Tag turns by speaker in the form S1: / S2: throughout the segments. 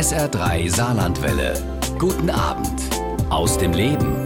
S1: SR3 Saarlandwelle. Guten Abend aus dem Leben.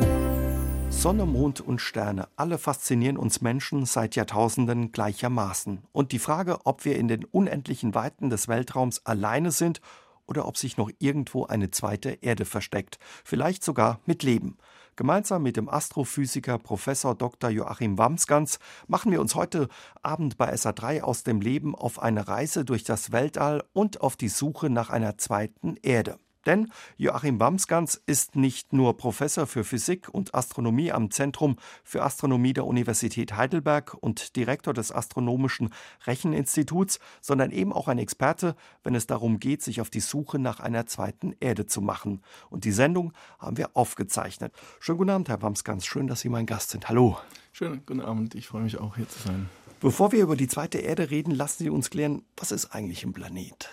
S2: Sonne, Mond und Sterne, alle faszinieren uns Menschen seit Jahrtausenden gleichermaßen. Und die Frage, ob wir in den unendlichen Weiten des Weltraums alleine sind oder ob sich noch irgendwo eine zweite Erde versteckt, vielleicht sogar mit Leben. Gemeinsam mit dem Astrophysiker Professor Dr. Joachim Wamsgans machen wir uns heute Abend bei SA3 aus dem Leben auf eine Reise durch das Weltall und auf die Suche nach einer zweiten Erde. Denn Joachim Wamsgans ist nicht nur Professor für Physik und Astronomie am Zentrum für Astronomie der Universität Heidelberg und Direktor des Astronomischen Recheninstituts, sondern eben auch ein Experte, wenn es darum geht, sich auf die Suche nach einer zweiten Erde zu machen. Und die Sendung haben wir aufgezeichnet. Schönen guten Abend, Herr Wamsgans. Schön, dass Sie mein Gast sind. Hallo.
S3: Schönen guten Abend. Ich freue mich auch, hier zu sein.
S2: Bevor wir über die zweite Erde reden, lassen Sie uns klären, was ist eigentlich ein Planet?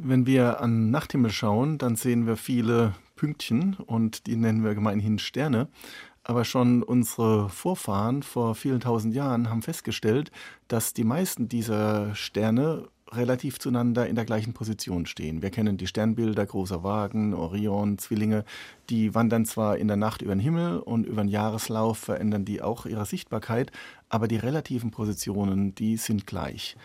S3: Wenn wir an Nachthimmel schauen, dann sehen wir viele Pünktchen und die nennen wir gemeinhin Sterne. Aber schon unsere Vorfahren vor vielen tausend Jahren haben festgestellt, dass die meisten dieser Sterne relativ zueinander in der gleichen Position stehen. Wir kennen die Sternbilder großer Wagen, Orion, Zwillinge. Die wandern zwar in der Nacht über den Himmel und über den Jahreslauf verändern die auch ihre Sichtbarkeit, aber die relativen Positionen, die sind gleich.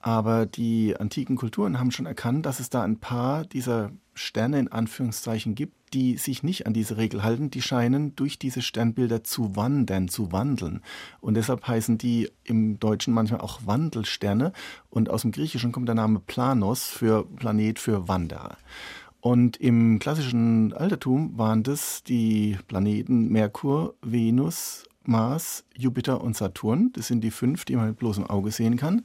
S3: Aber die antiken Kulturen haben schon erkannt, dass es da ein paar dieser Sterne in Anführungszeichen gibt, die sich nicht an diese Regel halten. Die scheinen durch diese Sternbilder zu wandern, zu wandeln. Und deshalb heißen die im Deutschen manchmal auch Wandelsterne. Und aus dem Griechischen kommt der Name Planos für Planet für Wanderer. Und im klassischen Altertum waren das die Planeten Merkur, Venus, Mars, Jupiter und Saturn. Das sind die fünf, die man mit bloßem Auge sehen kann.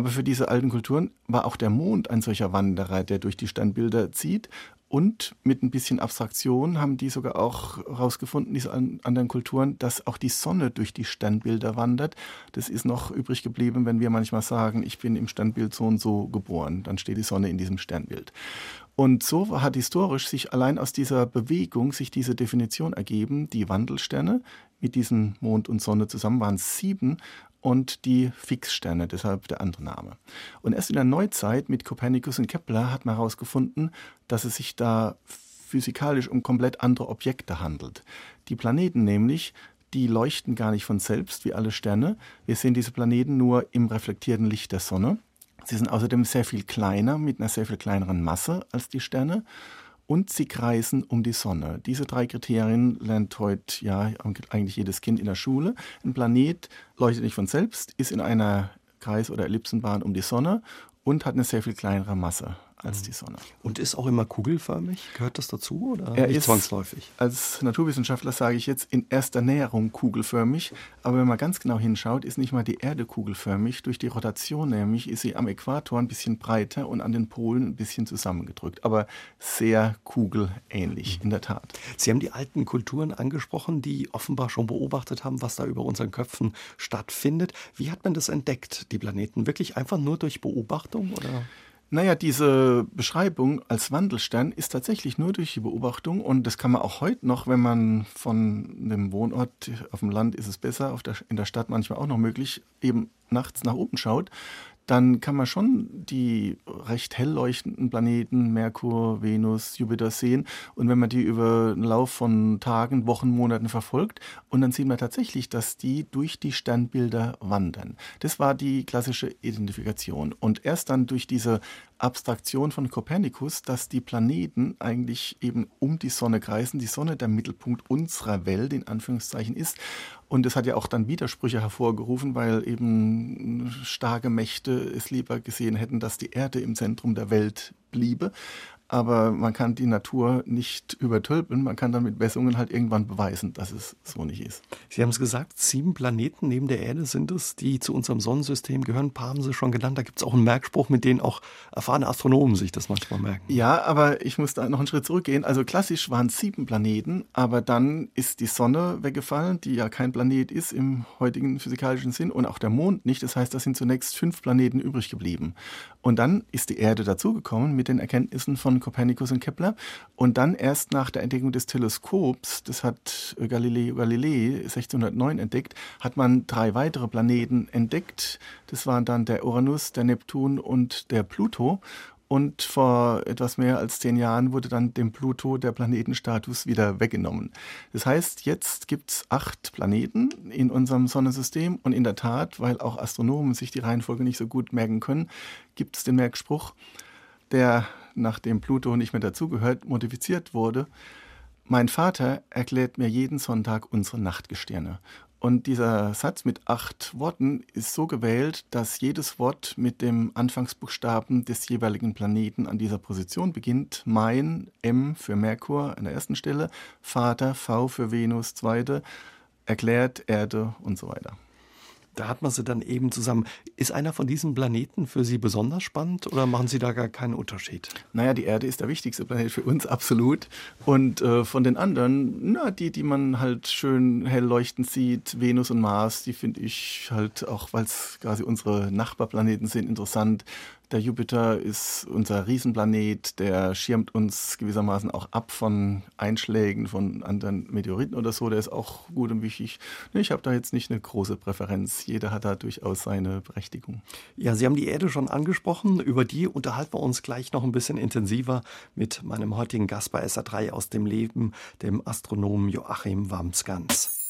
S3: Aber für diese alten Kulturen war auch der Mond ein solcher Wanderer, der durch die Sternbilder zieht. Und mit ein bisschen Abstraktion haben die sogar auch herausgefunden, diese anderen Kulturen, dass auch die Sonne durch die Sternbilder wandert. Das ist noch übrig geblieben, wenn wir manchmal sagen, ich bin im Sternbild so und so geboren. Dann steht die Sonne in diesem Sternbild. Und so hat historisch sich allein aus dieser Bewegung sich diese Definition ergeben, die Wandelsterne mit diesen Mond und Sonne zusammen waren sieben und die Fixsterne, deshalb der andere Name. Und erst in der Neuzeit mit Kopernikus und Kepler hat man herausgefunden, dass es sich da physikalisch um komplett andere Objekte handelt. Die Planeten nämlich, die leuchten gar nicht von selbst wie alle Sterne. Wir sehen diese Planeten nur im reflektierten Licht der Sonne. Sie sind außerdem sehr viel kleiner, mit einer sehr viel kleineren Masse als die Sterne und sie kreisen um die Sonne. Diese drei Kriterien lernt heute ja eigentlich jedes Kind in der Schule. Ein Planet leuchtet nicht von selbst, ist in einer Kreis- oder Ellipsenbahn um die Sonne und hat eine sehr viel kleinere Masse als mhm. die Sonne.
S2: Und ist auch immer kugelförmig? Gehört das dazu oder
S3: er ist zwangsläufig? Als Naturwissenschaftler sage ich jetzt in erster Näherung kugelförmig, aber wenn man ganz genau hinschaut, ist nicht mal die Erde kugelförmig. Durch die Rotation nämlich ist sie am Äquator ein bisschen breiter und an den Polen ein bisschen zusammengedrückt, aber sehr kugelähnlich mhm. in der Tat.
S2: Sie haben die alten Kulturen angesprochen, die offenbar schon beobachtet haben, was da über unseren Köpfen stattfindet. Wie hat man das entdeckt, die Planeten? Wirklich einfach nur durch Beobachtung oder?
S3: Naja, diese Beschreibung als Wandelstern ist tatsächlich nur durch die Beobachtung und das kann man auch heute noch, wenn man von dem Wohnort auf dem Land ist es besser, der, in der Stadt manchmal auch noch möglich, eben nachts nach oben schaut, dann kann man schon die recht hell leuchtenden Planeten, Merkur, Venus, Jupiter sehen. Und wenn man die über einen Lauf von Tagen, Wochen, Monaten verfolgt, und dann sieht man tatsächlich, dass die durch die Sternbilder wandern. Das war die klassische Identifikation. Und erst dann durch diese Abstraktion von Kopernikus, dass die Planeten eigentlich eben um die Sonne kreisen, die Sonne der Mittelpunkt unserer Welt in Anführungszeichen ist. Und es hat ja auch dann Widersprüche hervorgerufen, weil eben starke Mächte es lieber gesehen hätten, dass die Erde im Zentrum der Welt bliebe aber man kann die Natur nicht übertölpeln. Man kann dann mit Messungen halt irgendwann beweisen, dass es so nicht ist.
S2: Sie haben es gesagt, sieben Planeten neben der Erde sind es, die zu unserem Sonnensystem gehören. Ein paar haben Sie schon genannt. Da gibt es auch einen Merkspruch, mit dem auch erfahrene Astronomen sich das manchmal merken.
S3: Ja, aber ich muss da noch einen Schritt zurückgehen. Also klassisch waren es sieben Planeten, aber dann ist die Sonne weggefallen, die ja kein Planet ist im heutigen physikalischen Sinn und auch der Mond nicht. Das heißt, da sind zunächst fünf Planeten übrig geblieben. Und dann ist die Erde dazugekommen mit den Erkenntnissen von Kopernikus und Kepler. Und dann erst nach der Entdeckung des Teleskops, das hat Galileo Galilei 1609 entdeckt, hat man drei weitere Planeten entdeckt. Das waren dann der Uranus, der Neptun und der Pluto. Und vor etwas mehr als zehn Jahren wurde dann dem Pluto der Planetenstatus wieder weggenommen. Das heißt, jetzt gibt es acht Planeten in unserem Sonnensystem und in der Tat, weil auch Astronomen sich die Reihenfolge nicht so gut merken können, gibt es den Merkspruch, der nachdem Pluto nicht mehr dazugehört, modifiziert wurde. Mein Vater erklärt mir jeden Sonntag unsere Nachtgestirne. Und dieser Satz mit acht Worten ist so gewählt, dass jedes Wort mit dem Anfangsbuchstaben des jeweiligen Planeten an dieser Position beginnt. Mein, M für Merkur an der ersten Stelle, Vater, V für Venus, zweite, erklärt, Erde und so weiter.
S2: Da hat man sie dann eben zusammen. Ist einer von diesen Planeten für Sie besonders spannend oder machen Sie da gar keinen Unterschied?
S3: Naja, die Erde ist der wichtigste Planet für uns, absolut. Und äh, von den anderen, na, die, die man halt schön hell leuchtend sieht, Venus und Mars, die finde ich halt auch, weil es quasi unsere Nachbarplaneten sind, interessant. Der Jupiter ist unser Riesenplanet, der schirmt uns gewissermaßen auch ab von Einschlägen von anderen Meteoriten oder so. Der ist auch gut und wichtig. Ich habe da jetzt nicht eine große Präferenz. Jeder hat da durchaus seine Berechtigung.
S2: Ja, Sie haben die Erde schon angesprochen. Über die unterhalten wir uns gleich noch ein bisschen intensiver mit meinem heutigen Gast bei SA3 aus dem Leben, dem Astronomen Joachim Wamsgans.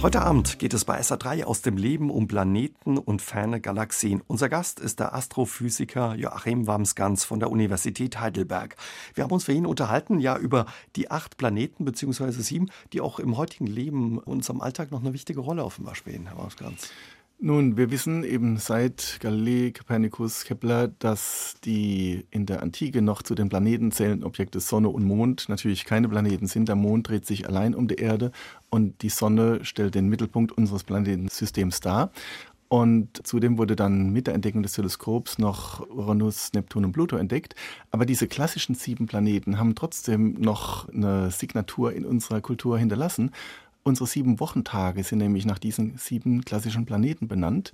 S2: Heute Abend geht es bei SA3 aus dem Leben um Planeten und ferne Galaxien. Unser Gast ist der Astrophysiker Joachim Wamsgans von der Universität Heidelberg. Wir haben uns für ihn unterhalten, ja, über die acht Planeten beziehungsweise sieben, die auch im heutigen Leben, unserem Alltag noch eine wichtige Rolle offenbar spielen, Herr Wamsgans.
S3: Nun, wir wissen eben seit Galilei, Kopernikus, Kepler, dass die in der Antike noch zu den Planeten zählenden Objekte Sonne und Mond natürlich keine Planeten sind. Der Mond dreht sich allein um die Erde und die Sonne stellt den Mittelpunkt unseres Planetensystems dar. Und zudem wurde dann mit der Entdeckung des Teleskops noch Uranus, Neptun und Pluto entdeckt. Aber diese klassischen sieben Planeten haben trotzdem noch eine Signatur in unserer Kultur hinterlassen. Unsere sieben Wochentage sind nämlich nach diesen sieben klassischen Planeten benannt.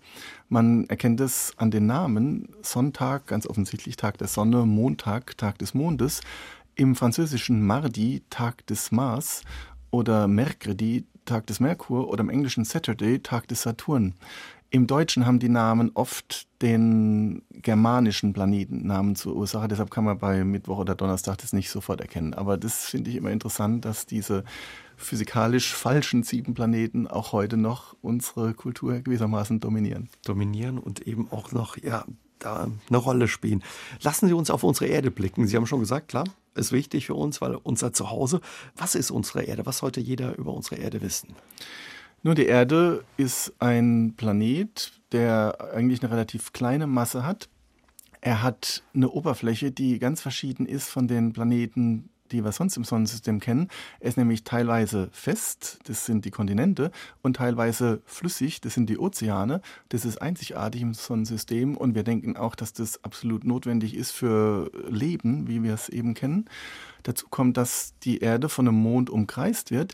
S3: Man erkennt es an den Namen. Sonntag, ganz offensichtlich Tag der Sonne, Montag, Tag des Mondes. Im französischen Mardi, Tag des Mars oder Mercredi, Tag des Merkur oder im englischen Saturday, Tag des Saturn. Im Deutschen haben die Namen oft den germanischen Planetennamen zur Ursache. Deshalb kann man bei Mittwoch oder Donnerstag das nicht sofort erkennen. Aber das finde ich immer interessant, dass diese physikalisch falschen sieben Planeten auch heute noch unsere Kultur gewissermaßen dominieren.
S2: Dominieren und eben auch noch, ja, da eine Rolle spielen. Lassen Sie uns auf unsere Erde blicken. Sie haben schon gesagt, klar, ist wichtig für uns, weil unser Zuhause. Was ist unsere Erde? Was sollte jeder über unsere Erde wissen?
S3: Nur die Erde ist ein Planet, der eigentlich eine relativ kleine Masse hat. Er hat eine Oberfläche, die ganz verschieden ist von den Planeten, die wir sonst im Sonnensystem kennen. Er ist nämlich teilweise fest, das sind die Kontinente, und teilweise flüssig, das sind die Ozeane. Das ist einzigartig im Sonnensystem und wir denken auch, dass das absolut notwendig ist für Leben, wie wir es eben kennen. Dazu kommt, dass die Erde von einem Mond umkreist wird.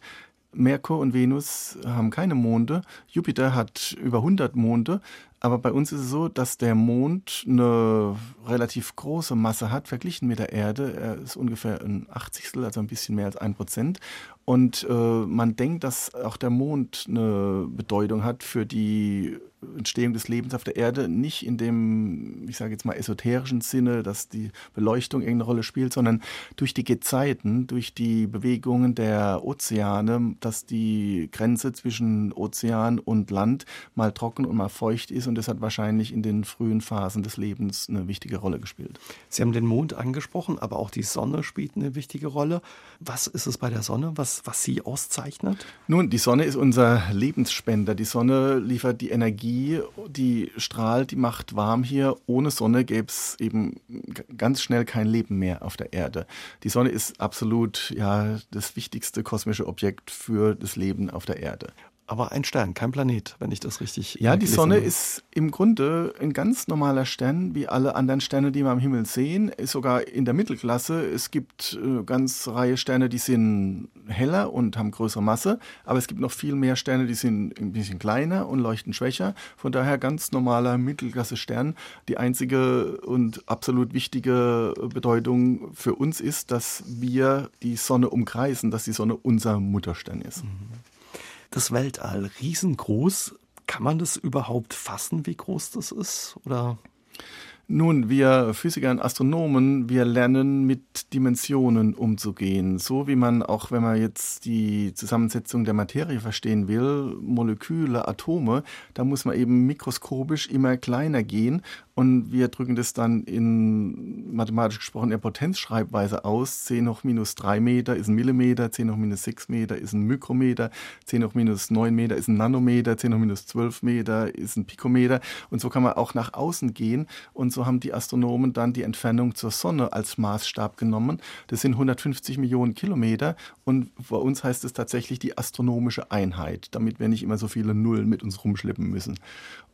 S3: Merkur und Venus haben keine Monde. Jupiter hat über 100 Monde. Aber bei uns ist es so, dass der Mond eine relativ große Masse hat, verglichen mit der Erde. Er ist ungefähr ein Achtzigstel, also ein bisschen mehr als ein Prozent. Und äh, man denkt, dass auch der Mond eine Bedeutung hat für die Entstehung des Lebens auf der Erde. Nicht in dem, ich sage jetzt mal, esoterischen Sinne, dass die Beleuchtung irgendeine Rolle spielt, sondern durch die Gezeiten, durch die Bewegungen der Ozeane, dass die Grenze zwischen Ozean und Land mal trocken und mal feucht ist und das hat wahrscheinlich in den frühen Phasen des Lebens eine wichtige Rolle gespielt.
S2: Sie haben den Mond angesprochen, aber auch die Sonne spielt eine wichtige Rolle. Was ist es bei der Sonne, was, was sie auszeichnet?
S3: Nun, die Sonne ist unser Lebensspender. Die Sonne liefert die Energie, die strahlt, die macht warm hier. Ohne Sonne gäbe es eben ganz schnell kein Leben mehr auf der Erde. Die Sonne ist absolut ja, das wichtigste kosmische Objekt für das Leben auf der Erde
S2: aber ein Stern, kein Planet, wenn ich das richtig.
S3: Ja, die Sonne habe. ist im Grunde ein ganz normaler Stern, wie alle anderen Sterne, die wir am Himmel sehen. Ist sogar in der Mittelklasse. Es gibt eine äh, ganz Reihe Sterne, die sind heller und haben größere Masse, aber es gibt noch viel mehr Sterne, die sind ein bisschen kleiner und leuchten schwächer. Von daher ganz normaler Mittelklasse-Stern. Die einzige und absolut wichtige Bedeutung für uns ist, dass wir die Sonne umkreisen, dass die Sonne unser Mutterstern ist. Mhm
S2: das Weltall riesengroß. Kann man das überhaupt fassen, wie groß das ist? Oder?
S3: Nun, wir Physiker und Astronomen, wir lernen mit Dimensionen umzugehen. So wie man auch, wenn man jetzt die Zusammensetzung der Materie verstehen will, Moleküle, Atome, da muss man eben mikroskopisch immer kleiner gehen und wir drücken das dann in mathematisch gesprochen der Potenzschreibweise aus. 10 hoch minus 3 Meter ist ein Millimeter, 10 hoch minus 6 Meter ist ein Mikrometer, 10 hoch minus 9 Meter ist ein Nanometer, 10 hoch minus 12 Meter ist ein Pikometer. Und so kann man auch nach außen gehen. Und so haben die Astronomen dann die Entfernung zur Sonne als Maßstab genommen. Das sind 150 Millionen Kilometer. Und bei uns heißt es tatsächlich die astronomische Einheit, damit wir nicht immer so viele Nullen mit uns rumschleppen müssen.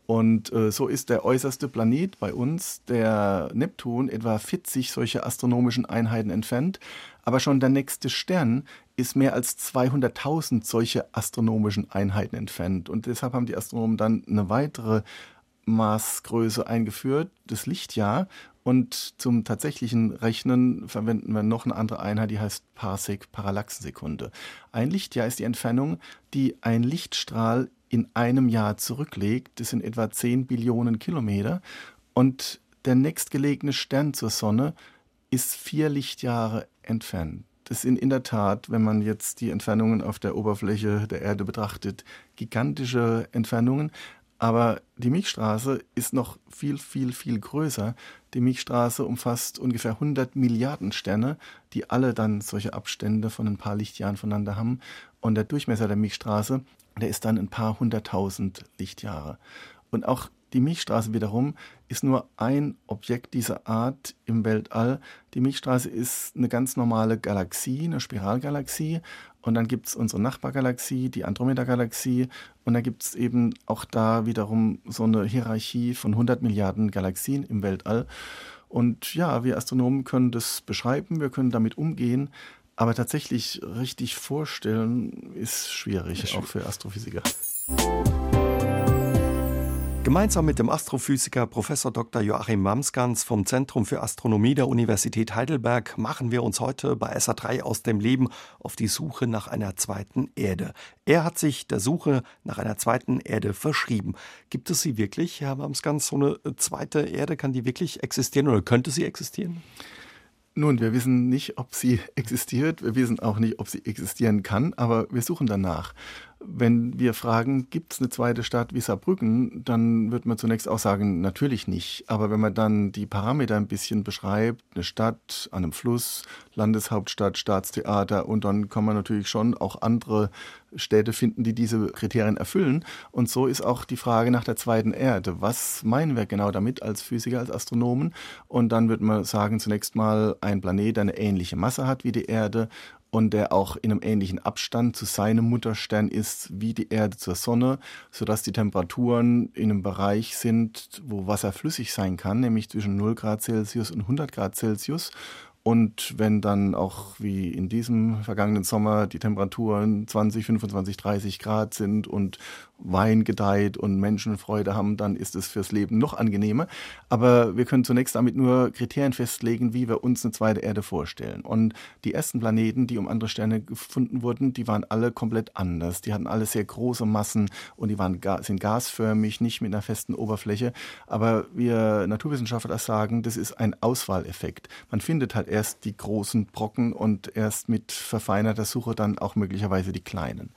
S3: Und äh, so ist der äußerste Planet bei uns, der Neptun, etwa 40 solche astronomischen Einheiten entfernt. Aber schon der nächste Stern ist mehr als 200.000 solche astronomischen Einheiten entfernt. Und deshalb haben die Astronomen dann eine weitere Maßgröße eingeführt, das Lichtjahr. Und zum tatsächlichen Rechnen verwenden wir noch eine andere Einheit, die heißt Parsec, Parallaxensekunde. Ein Lichtjahr ist die Entfernung, die ein Lichtstrahl in einem Jahr zurücklegt. Das sind etwa 10 Billionen Kilometer. Und der nächstgelegene Stern zur Sonne ist vier Lichtjahre entfernt. Das sind in der Tat, wenn man jetzt die Entfernungen auf der Oberfläche der Erde betrachtet, gigantische Entfernungen. Aber die Milchstraße ist noch viel, viel, viel größer. Die Milchstraße umfasst ungefähr 100 Milliarden Sterne, die alle dann solche Abstände von ein paar Lichtjahren voneinander haben. Und der Durchmesser der Milchstraße der ist dann ein paar hunderttausend Lichtjahre. Und auch die Milchstraße wiederum ist nur ein Objekt dieser Art im Weltall. Die Milchstraße ist eine ganz normale Galaxie, eine Spiralgalaxie. Und dann gibt es unsere Nachbargalaxie, die Andromeda-Galaxie. Und da gibt es eben auch da wiederum so eine Hierarchie von 100 Milliarden Galaxien im Weltall. Und ja, wir Astronomen können das beschreiben, wir können damit umgehen. Aber tatsächlich richtig vorstellen ist schwierig, ist schwierig. auch für Astrophysiker.
S2: Gemeinsam mit dem Astrophysiker Prof. Dr. Joachim Mamsgans vom Zentrum für Astronomie der Universität Heidelberg machen wir uns heute bei SA3 aus dem Leben auf die Suche nach einer zweiten Erde. Er hat sich der Suche nach einer zweiten Erde verschrieben. Gibt es sie wirklich, Herr Mamsgans, so eine zweite Erde? Kann die wirklich existieren oder könnte sie existieren?
S3: Nun, wir wissen nicht, ob sie existiert, wir wissen auch nicht, ob sie existieren kann, aber wir suchen danach. Wenn wir fragen, gibt es eine zweite Stadt wie Saarbrücken, dann wird man zunächst auch sagen, natürlich nicht. Aber wenn man dann die Parameter ein bisschen beschreibt, eine Stadt an einem Fluss, Landeshauptstadt, Staatstheater und dann kann man natürlich schon auch andere Städte finden, die diese Kriterien erfüllen. Und so ist auch die Frage nach der zweiten Erde. Was meinen wir genau damit als Physiker, als Astronomen? Und dann wird man sagen, zunächst mal ein Planet, der eine ähnliche Masse hat wie die Erde und der auch in einem ähnlichen Abstand zu seinem Mutterstern ist wie die Erde zur Sonne, sodass die Temperaturen in einem Bereich sind, wo Wasser flüssig sein kann, nämlich zwischen 0 Grad Celsius und 100 Grad Celsius. Und wenn dann auch wie in diesem vergangenen Sommer die Temperaturen 20, 25, 30 Grad sind und Wein gedeiht und Menschen Freude haben, dann ist es fürs Leben noch angenehmer. Aber wir können zunächst damit nur Kriterien festlegen, wie wir uns eine zweite Erde vorstellen. Und die ersten Planeten, die um andere Sterne gefunden wurden, die waren alle komplett anders. Die hatten alle sehr große Massen und die waren, sind gasförmig, nicht mit einer festen Oberfläche. Aber wir Naturwissenschaftler sagen, das ist ein Auswahleffekt. Man findet halt erst die großen Brocken und erst mit verfeinerter Suche dann auch möglicherweise die kleinen.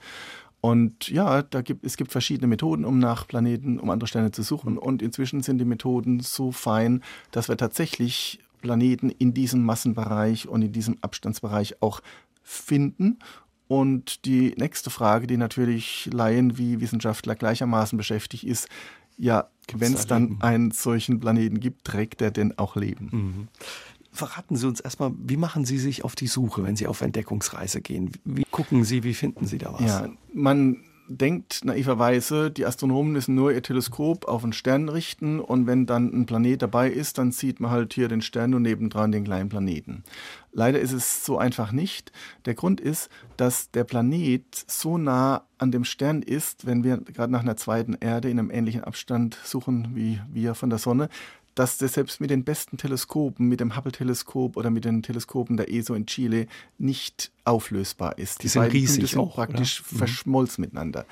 S3: Und ja, da gibt, es gibt verschiedene Methoden, um nach Planeten, um andere Sterne zu suchen. Und inzwischen sind die Methoden so fein, dass wir tatsächlich Planeten in diesem Massenbereich und in diesem Abstandsbereich auch finden. Und die nächste Frage, die natürlich Laien wie Wissenschaftler gleichermaßen beschäftigt, ist, ja, wenn es dann einen solchen Planeten gibt, trägt er denn auch Leben? Mhm.
S2: Verraten Sie uns erstmal, wie machen Sie sich auf die Suche, wenn Sie auf Entdeckungsreise gehen? Wie gucken Sie, wie finden Sie da was?
S3: Ja, man denkt naiverweise, die Astronomen müssen nur ihr Teleskop auf einen Stern richten und wenn dann ein Planet dabei ist, dann sieht man halt hier den Stern und nebendran den kleinen Planeten. Leider ist es so einfach nicht. Der Grund ist, dass der Planet so nah an dem Stern ist, wenn wir gerade nach einer zweiten Erde in einem ähnlichen Abstand suchen wie wir von der Sonne, dass das selbst mit den besten Teleskopen, mit dem Hubble-Teleskop oder mit den Teleskopen der ESO in Chile nicht auflösbar ist.
S2: Die, Die sind riesig
S3: sind auch, praktisch oder? Verschmolzen mhm. miteinander.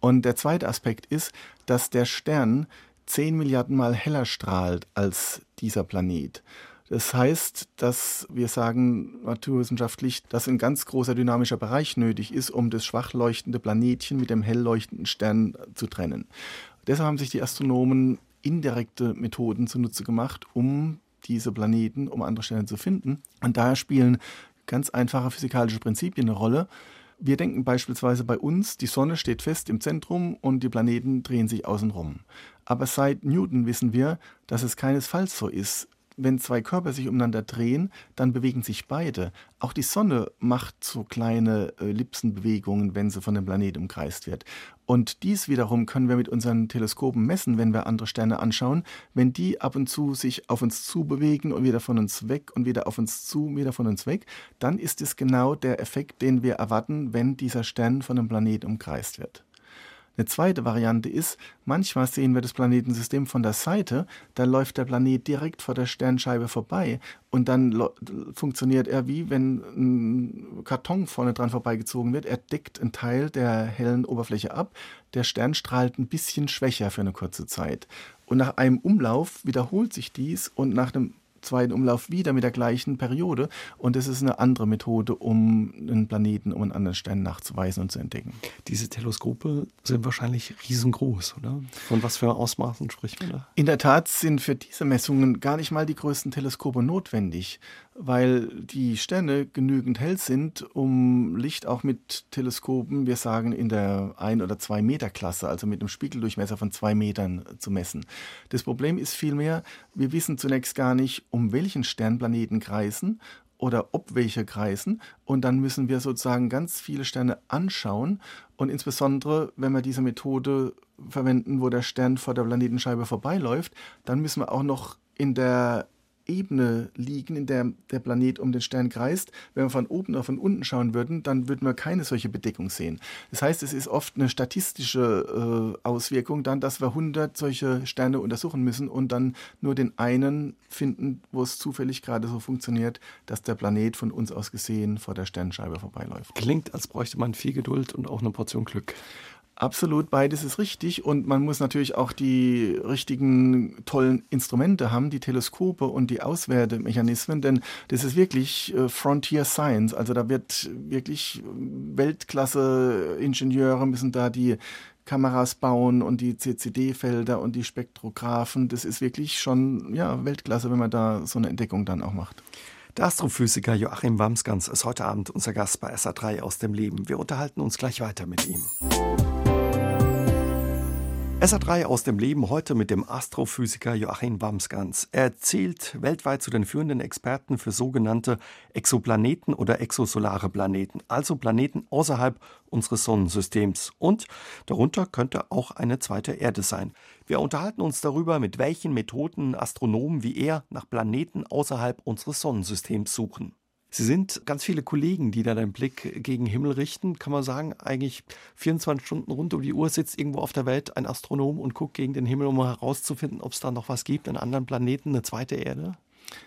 S3: Und der zweite Aspekt ist, dass der Stern zehn Milliarden Mal heller strahlt als dieser Planet. Das heißt, dass wir sagen naturwissenschaftlich, dass ein ganz großer dynamischer Bereich nötig ist, um das schwach leuchtende Planetchen mit dem hell leuchtenden Stern zu trennen. Deshalb haben sich die Astronomen indirekte Methoden zunutze gemacht, um diese Planeten, um andere Sterne zu finden. Und daher spielen ganz einfache physikalische Prinzipien eine Rolle. Wir denken beispielsweise bei uns, die Sonne steht fest im Zentrum und die Planeten drehen sich außenrum. Aber seit Newton wissen wir, dass es keinesfalls so ist wenn zwei Körper sich umeinander drehen, dann bewegen sich beide. Auch die Sonne macht so kleine äh, Ellipsenbewegungen, wenn sie von dem Planeten umkreist wird. Und dies wiederum können wir mit unseren Teleskopen messen, wenn wir andere Sterne anschauen. Wenn die ab und zu sich auf uns zu bewegen und wieder von uns weg und wieder auf uns zu, wieder von uns weg, dann ist es genau der Effekt, den wir erwarten, wenn dieser Stern von einem Planeten umkreist wird. Eine zweite Variante ist, manchmal sehen wir das Planetensystem von der Seite, da läuft der Planet direkt vor der Sternscheibe vorbei und dann funktioniert er wie wenn ein Karton vorne dran vorbeigezogen wird. Er deckt einen Teil der hellen Oberfläche ab. Der Stern strahlt ein bisschen schwächer für eine kurze Zeit. Und nach einem Umlauf wiederholt sich dies und nach einem zweiten Umlauf wieder mit der gleichen Periode. Und das ist eine andere Methode, um einen Planeten, um einen anderen Stern nachzuweisen und zu entdecken.
S2: Diese Teleskope sind wahrscheinlich riesengroß, oder? Von was für Ausmaßen spricht man da?
S3: In der Tat sind für diese Messungen gar nicht mal die größten Teleskope notwendig weil die Sterne genügend hell sind, um Licht auch mit Teleskopen, wir sagen in der ein oder zwei Meter Klasse, also mit einem Spiegeldurchmesser von zwei Metern zu messen. Das Problem ist vielmehr, wir wissen zunächst gar nicht, um welchen Sternplaneten kreisen oder ob welche kreisen. Und dann müssen wir sozusagen ganz viele Sterne anschauen. Und insbesondere, wenn wir diese Methode verwenden, wo der Stern vor der Planetenscheibe vorbeiläuft, dann müssen wir auch noch in der Ebene liegen, in der der Planet um den Stern kreist. Wenn wir von oben oder von unten schauen würden, dann würden wir keine solche Bedeckung sehen. Das heißt, es ist oft eine statistische äh, Auswirkung dann, dass wir 100 solche Sterne untersuchen müssen und dann nur den einen finden, wo es zufällig gerade so funktioniert, dass der Planet von uns aus gesehen vor der Sternscheibe vorbeiläuft.
S2: Klingt, als bräuchte man viel Geduld und auch eine Portion Glück.
S3: Absolut, beides ist richtig und man muss natürlich auch die richtigen tollen Instrumente haben, die Teleskope und die Auswertemechanismen, denn das ist wirklich äh, Frontier Science. Also da wird wirklich Weltklasse-Ingenieure müssen da die Kameras bauen und die CCD-Felder und die Spektrographen. Das ist wirklich schon ja, Weltklasse, wenn man da so eine Entdeckung dann auch macht.
S2: Der Astrophysiker Joachim Wamsgans ist heute Abend unser Gast bei SA3 aus dem Leben. Wir unterhalten uns gleich weiter mit ihm. SA3 aus dem Leben heute mit dem Astrophysiker Joachim Wamsgans. Er zählt weltweit zu den führenden Experten für sogenannte Exoplaneten oder exosolare Planeten, also Planeten außerhalb unseres Sonnensystems. Und darunter könnte auch eine zweite Erde sein. Wir unterhalten uns darüber, mit welchen Methoden Astronomen wie er nach Planeten außerhalb unseres Sonnensystems suchen. Sie sind ganz viele Kollegen, die da den Blick gegen Himmel richten. Kann man sagen, eigentlich 24 Stunden rund um die Uhr sitzt irgendwo auf der Welt ein Astronom und guckt gegen den Himmel, um herauszufinden, ob es da noch was gibt, einen anderen Planeten, eine zweite Erde?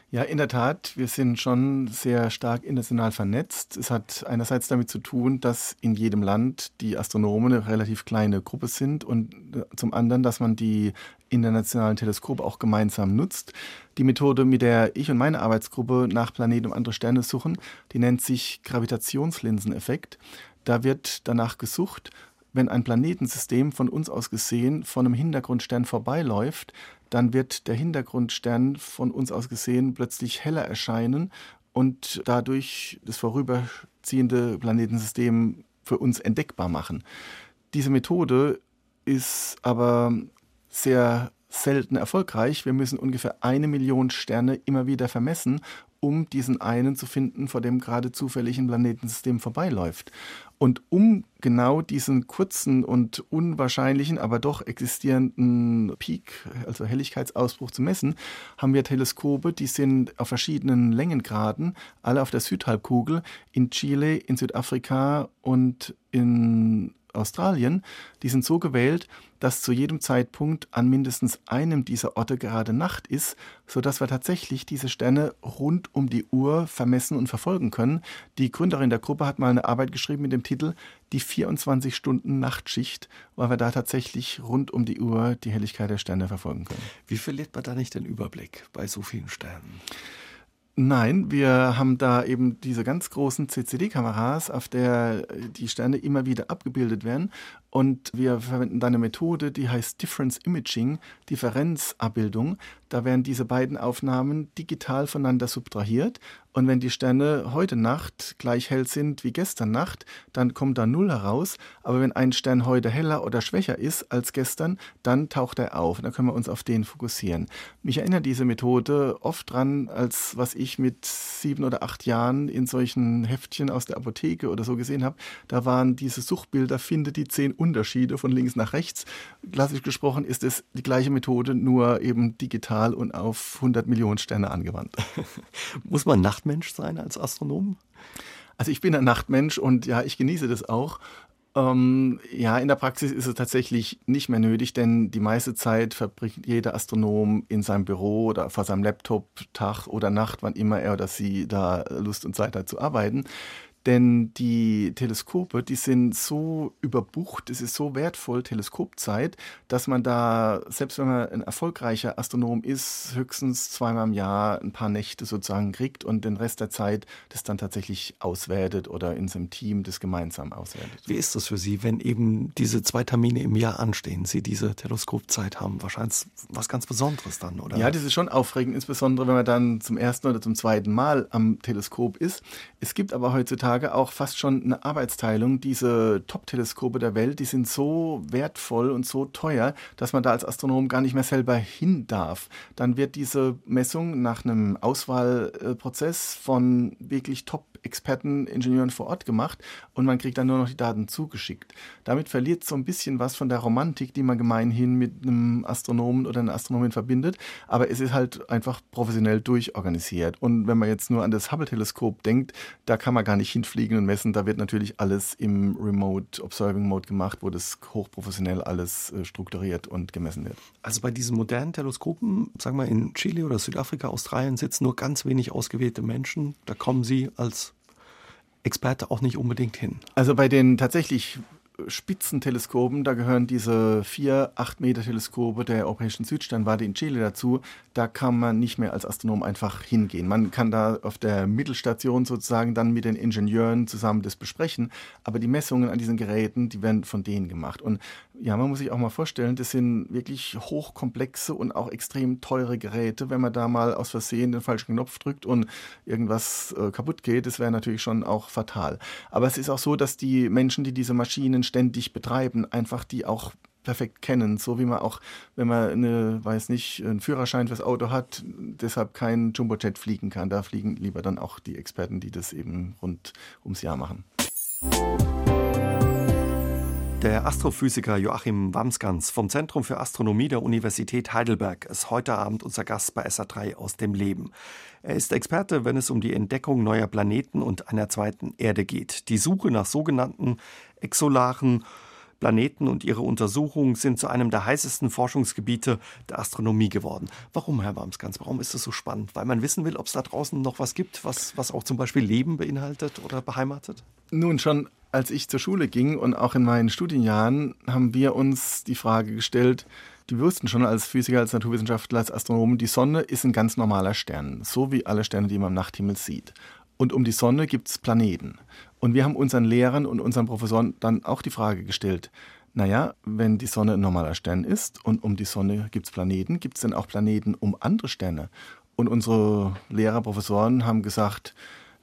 S3: Ja, in der Tat, wir sind schon sehr stark international vernetzt. Es hat einerseits damit zu tun, dass in jedem Land die Astronomen eine relativ kleine Gruppe sind und äh, zum anderen, dass man die internationalen Teleskope auch gemeinsam nutzt. Die Methode, mit der ich und meine Arbeitsgruppe nach Planeten und andere Sterne suchen, die nennt sich Gravitationslinseneffekt. Da wird danach gesucht, wenn ein Planetensystem von uns aus gesehen von einem Hintergrundstern vorbeiläuft, dann wird der Hintergrundstern von uns aus gesehen plötzlich heller erscheinen und dadurch das vorüberziehende Planetensystem für uns entdeckbar machen. Diese Methode ist aber sehr selten erfolgreich. Wir müssen ungefähr eine Million Sterne immer wieder vermessen, um diesen einen zu finden, vor dem gerade zufällig ein Planetensystem vorbeiläuft. Und um genau diesen kurzen und unwahrscheinlichen, aber doch existierenden Peak, also Helligkeitsausbruch zu messen, haben wir Teleskope, die sind auf verschiedenen Längengraden, alle auf der Südhalbkugel, in Chile, in Südafrika und in Australien, die sind so gewählt, dass zu jedem Zeitpunkt an mindestens einem dieser Orte gerade Nacht ist, sodass wir tatsächlich diese Sterne rund um die Uhr vermessen und verfolgen können. Die Gründerin der Gruppe hat mal eine Arbeit geschrieben mit dem Titel Die 24 Stunden Nachtschicht, weil wir da tatsächlich rund um die Uhr die Helligkeit der Sterne verfolgen können.
S2: Wie verliert man da nicht den Überblick bei so vielen Sternen?
S3: Nein, wir haben da eben diese ganz großen CCD-Kameras, auf der die Sterne immer wieder abgebildet werden. Und wir verwenden da eine Methode, die heißt Difference Imaging, Differenzabbildung. Da werden diese beiden Aufnahmen digital voneinander subtrahiert. Und wenn die Sterne heute Nacht gleich hell sind wie gestern Nacht, dann kommt da Null heraus. Aber wenn ein Stern heute heller oder schwächer ist als gestern, dann taucht er auf. Da können wir uns auf den fokussieren. Mich erinnert diese Methode oft dran, als was ich mit sieben oder acht Jahren in solchen Heftchen aus der Apotheke oder so gesehen habe. Da waren diese Suchbilder, finde die zehn Unterschiede von links nach rechts. Klassisch gesprochen ist es die gleiche Methode, nur eben digital und auf 100 Millionen Sterne angewandt.
S2: Muss man Nachtmensch sein als Astronom?
S3: Also ich bin ein Nachtmensch und ja, ich genieße das auch. Ähm, ja, in der Praxis ist es tatsächlich nicht mehr nötig, denn die meiste Zeit verbringt jeder Astronom in seinem Büro oder vor seinem Laptop Tag oder Nacht, wann immer er oder sie da Lust und Zeit hat zu arbeiten. Denn die Teleskope, die sind so überbucht, es ist so wertvoll, Teleskopzeit, dass man da, selbst wenn man ein erfolgreicher Astronom ist, höchstens zweimal im Jahr ein paar Nächte sozusagen kriegt und den Rest der Zeit das dann tatsächlich auswertet oder in seinem Team das gemeinsam auswertet.
S2: Wie ist das für Sie, wenn eben diese zwei Termine im Jahr anstehen, Sie diese Teleskopzeit haben? Wahrscheinlich was ganz Besonderes dann, oder?
S3: Ja, das ist schon aufregend, insbesondere wenn man dann zum ersten oder zum zweiten Mal am Teleskop ist. Es gibt aber heutzutage heutzutage auch fast schon eine Arbeitsteilung. Diese Top-Teleskope der Welt, die sind so wertvoll und so teuer, dass man da als Astronom gar nicht mehr selber hin darf. Dann wird diese Messung nach einem Auswahlprozess von wirklich Top-Experten, Ingenieuren vor Ort gemacht und man kriegt dann nur noch die Daten zugeschickt. Damit verliert so ein bisschen was von der Romantik, die man gemeinhin mit einem Astronomen oder einer Astronomin verbindet. Aber es ist halt einfach professionell durchorganisiert. Und wenn man jetzt nur an das Hubble-Teleskop denkt, da kann man gar nicht hinfliegen und messen. Da wird natürlich alles im Remote Observing Mode gemacht, wo das hochprofessionell alles äh, strukturiert und gemessen wird.
S2: Also bei diesen modernen Teleskopen, sagen wir in Chile oder Südafrika, Australien, sitzen nur ganz wenig ausgewählte Menschen. Da kommen Sie als Experte auch nicht unbedingt hin.
S3: Also bei den tatsächlich Spitzenteleskopen, da gehören diese vier 8 Meter Teleskope der Europäischen Südsternwarte in Chile dazu. Da kann man nicht mehr als Astronom einfach hingehen. Man kann da auf der Mittelstation sozusagen dann mit den Ingenieuren zusammen das besprechen, aber die Messungen an diesen Geräten, die werden von denen gemacht. Und ja, man muss sich auch mal vorstellen, das sind wirklich hochkomplexe und auch extrem teure Geräte. Wenn man da mal aus Versehen den falschen Knopf drückt und irgendwas äh, kaputt geht, das wäre natürlich schon auch fatal. Aber es ist auch so, dass die Menschen, die diese Maschinen ständig betreiben, einfach die auch perfekt kennen. So wie man auch, wenn man eine, weiß nicht, einen Führerschein fürs Auto hat, deshalb kein Jumbojet fliegen kann. Da fliegen lieber dann auch die Experten, die das eben rund ums Jahr machen.
S2: Der Astrophysiker Joachim Wamsgans vom Zentrum für Astronomie der Universität Heidelberg ist heute Abend unser Gast bei SA3 aus dem Leben. Er ist Experte, wenn es um die Entdeckung neuer Planeten und einer zweiten Erde geht. Die Suche nach sogenannten exolaren Planeten und ihre Untersuchungen sind zu einem der heißesten Forschungsgebiete der Astronomie geworden. Warum, Herr Wamsgans? Warum ist das so spannend? Weil man wissen will, ob es da draußen noch was gibt, was, was auch zum Beispiel Leben beinhaltet oder beheimatet?
S3: Nun, schon als ich zur Schule ging und auch in meinen Studienjahren haben wir uns die Frage gestellt, die wussten schon als Physiker, als Naturwissenschaftler, als Astronomen, die Sonne ist ein ganz normaler Stern, so wie alle Sterne, die man im Nachthimmel sieht. Und um die Sonne gibt es Planeten. Und wir haben unseren Lehrern und unseren Professoren dann auch die Frage gestellt, naja, wenn die Sonne ein normaler Stern ist und um die Sonne gibt es Planeten, gibt es denn auch Planeten um andere Sterne? Und unsere Lehrer, Professoren haben gesagt,